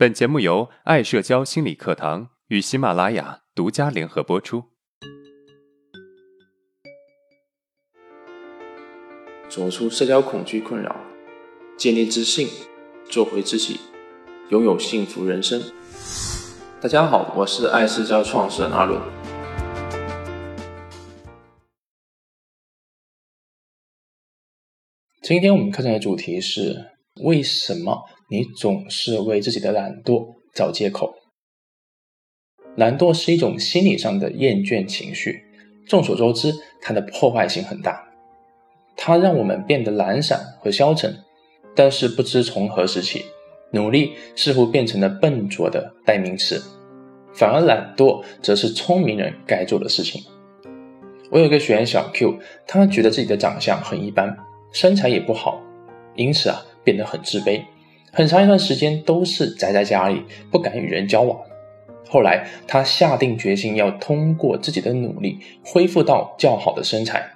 本节目由爱社交心理课堂与喜马拉雅独家联合播出。走出社交恐惧困扰，建立自信，做回自己，拥有幸福人生。大家好，我是爱社交创始人阿伦。今天我们课程的主题是：为什么你总是为自己的懒惰找借口？懒惰是一种心理上的厌倦情绪，众所周知，它的破坏性很大。它让我们变得懒散和消沉，但是不知从何时起，努力似乎变成了笨拙的代名词，反而懒惰则是聪明人该做的事情。我有个学员小 Q，他觉得自己的长相很一般。身材也不好，因此啊变得很自卑，很长一段时间都是宅在家里，不敢与人交往。后来他下定决心要通过自己的努力恢复到较好的身材，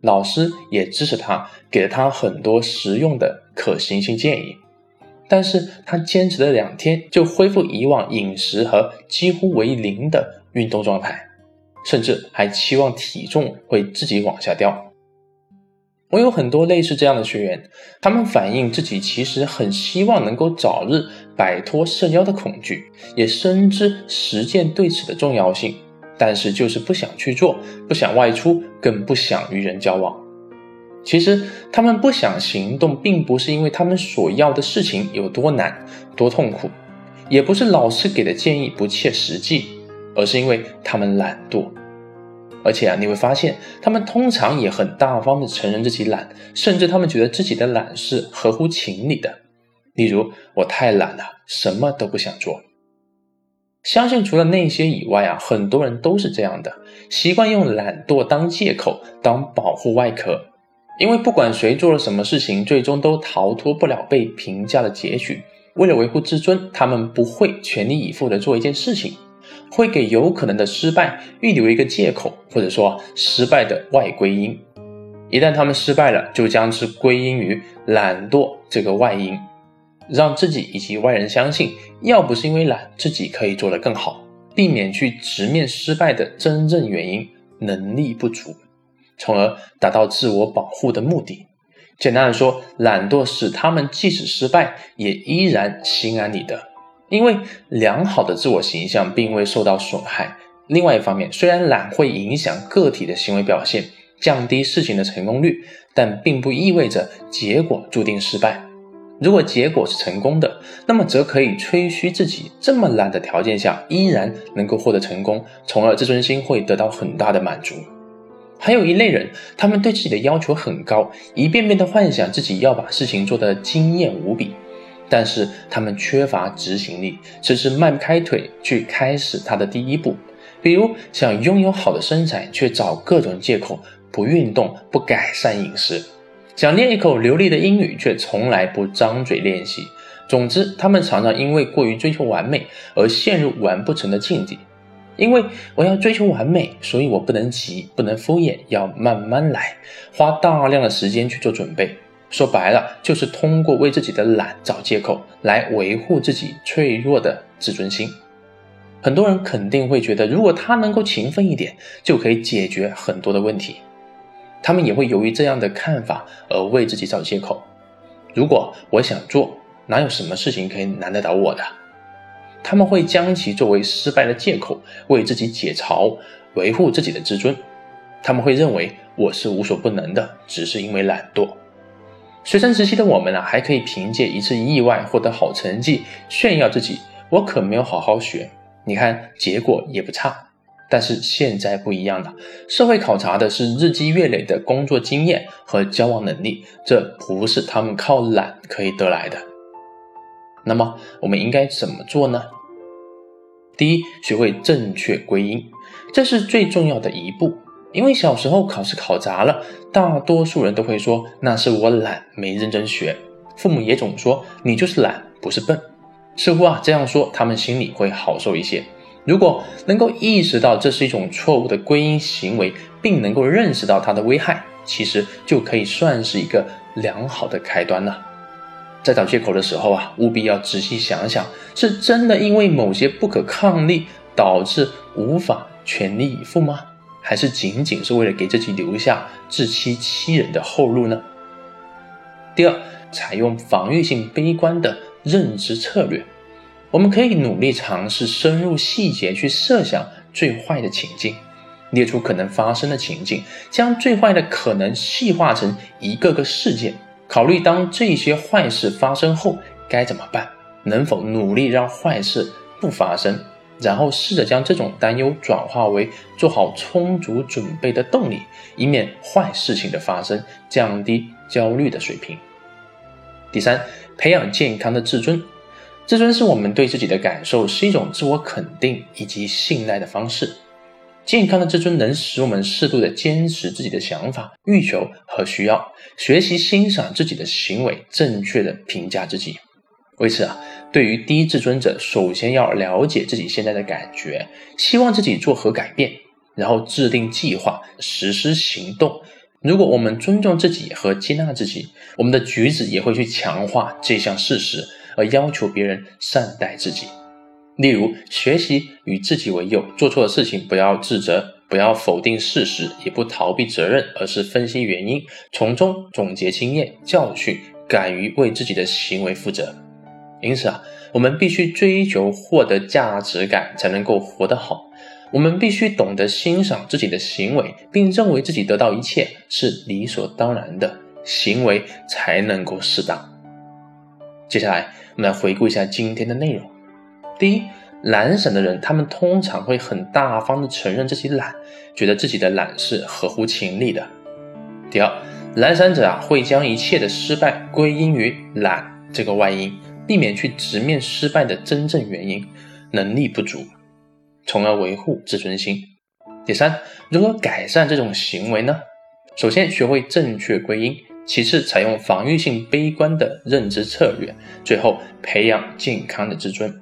老师也支持他，给了他很多实用的可行性建议。但是他坚持了两天就恢复以往饮食和几乎为零的运动状态，甚至还期望体重会自己往下掉。我有很多类似这样的学员，他们反映自己其实很希望能够早日摆脱社交的恐惧，也深知实践对此的重要性，但是就是不想去做，不想外出，更不想与人交往。其实他们不想行动，并不是因为他们所要的事情有多难、多痛苦，也不是老师给的建议不切实际，而是因为他们懒惰。而且啊，你会发现，他们通常也很大方的承认自己懒，甚至他们觉得自己的懒是合乎情理的。例如，我太懒了，什么都不想做。相信除了那些以外啊，很多人都是这样的，习惯用懒惰当借口，当保护外壳。因为不管谁做了什么事情，最终都逃脱不了被评价的结局。为了维护自尊，他们不会全力以赴的做一件事情。会给有可能的失败预留一个借口，或者说失败的外归因。一旦他们失败了，就将之归因于懒惰这个外因，让自己以及外人相信，要不是因为懒，自己可以做得更好，避免去直面失败的真正原因——能力不足，从而达到自我保护的目的。简单的说，懒惰使他们即使失败，也依然心安理得。因为良好的自我形象并未受到损害。另外一方面，虽然懒会影响个体的行为表现，降低事情的成功率，但并不意味着结果注定失败。如果结果是成功的，那么则可以吹嘘自己这么懒的条件下依然能够获得成功，从而自尊心会得到很大的满足。还有一类人，他们对自己的要求很高，一遍遍的幻想自己要把事情做得惊艳无比。但是他们缺乏执行力，只是迈不开腿去开始他的第一步。比如想拥有好的身材，却找各种借口不运动、不改善饮食；想练一口流利的英语，却从来不张嘴练习。总之，他们常常因为过于追求完美而陷入完不成的境地。因为我要追求完美，所以我不能急，不能敷衍，要慢慢来，花大量的时间去做准备。说白了，就是通过为自己的懒找借口来维护自己脆弱的自尊心。很多人肯定会觉得，如果他能够勤奋一点，就可以解决很多的问题。他们也会由于这样的看法而为自己找借口。如果我想做，哪有什么事情可以难得倒我的？他们会将其作为失败的借口，为自己解嘲，维护自己的自尊。他们会认为我是无所不能的，只是因为懒惰。学生时期的我们啊，还可以凭借一次意外获得好成绩炫耀自己，我可没有好好学，你看结果也不差。但是现在不一样了，社会考察的是日积月累的工作经验和交往能力，这不是他们靠懒可以得来的。那么我们应该怎么做呢？第一，学会正确归因，这是最重要的一步。因为小时候考试考砸了，大多数人都会说那是我懒，没认真学。父母也总说你就是懒，不是笨。似乎啊这样说，他们心里会好受一些。如果能够意识到这是一种错误的归因行为，并能够认识到它的危害，其实就可以算是一个良好的开端了。在找借口的时候啊，务必要仔细想想，是真的因为某些不可抗力导致无法全力以赴吗？还是仅仅是为了给自己留下自欺欺人的后路呢？第二，采用防御性悲观的认知策略，我们可以努力尝试深入细节去设想最坏的情境，列出可能发生的情境，将最坏的可能细化成一个个事件。考虑当这些坏事发生后该怎么办，能否努力让坏事不发生，然后试着将这种担忧转化为做好充足准备的动力，以免坏事情的发生，降低焦虑的水平。第三，培养健康的自尊。自尊是我们对自己的感受，是一种自我肯定以及信赖的方式。健康的自尊能使我们适度的坚持自己的想法、欲求和需要，学习欣赏自己的行为，正确的评价自己。为此啊，对于低自尊者，首先要了解自己现在的感觉，希望自己做何改变，然后制定计划，实施行动。如果我们尊重自己和接纳自己，我们的举止也会去强化这项事实，而要求别人善待自己。例如，学习与自己为友，做错的事情不要自责，不要否定事实，也不逃避责任，而是分析原因，从中总结经验教训，敢于为自己的行为负责。因此啊，我们必须追求获得价值感，才能够活得好。我们必须懂得欣赏自己的行为，并认为自己得到一切是理所当然的，行为才能够适当。接下来，我们来回顾一下今天的内容。第一，懒散的人，他们通常会很大方的承认自己懒，觉得自己的懒是合乎情理的。第二，懒散者啊，会将一切的失败归因于懒这个外因，避免去直面失败的真正原因，能力不足，从而维护自尊心。第三，如何改善这种行为呢？首先，学会正确归因；其次，采用防御性悲观的认知策略；最后，培养健康的自尊。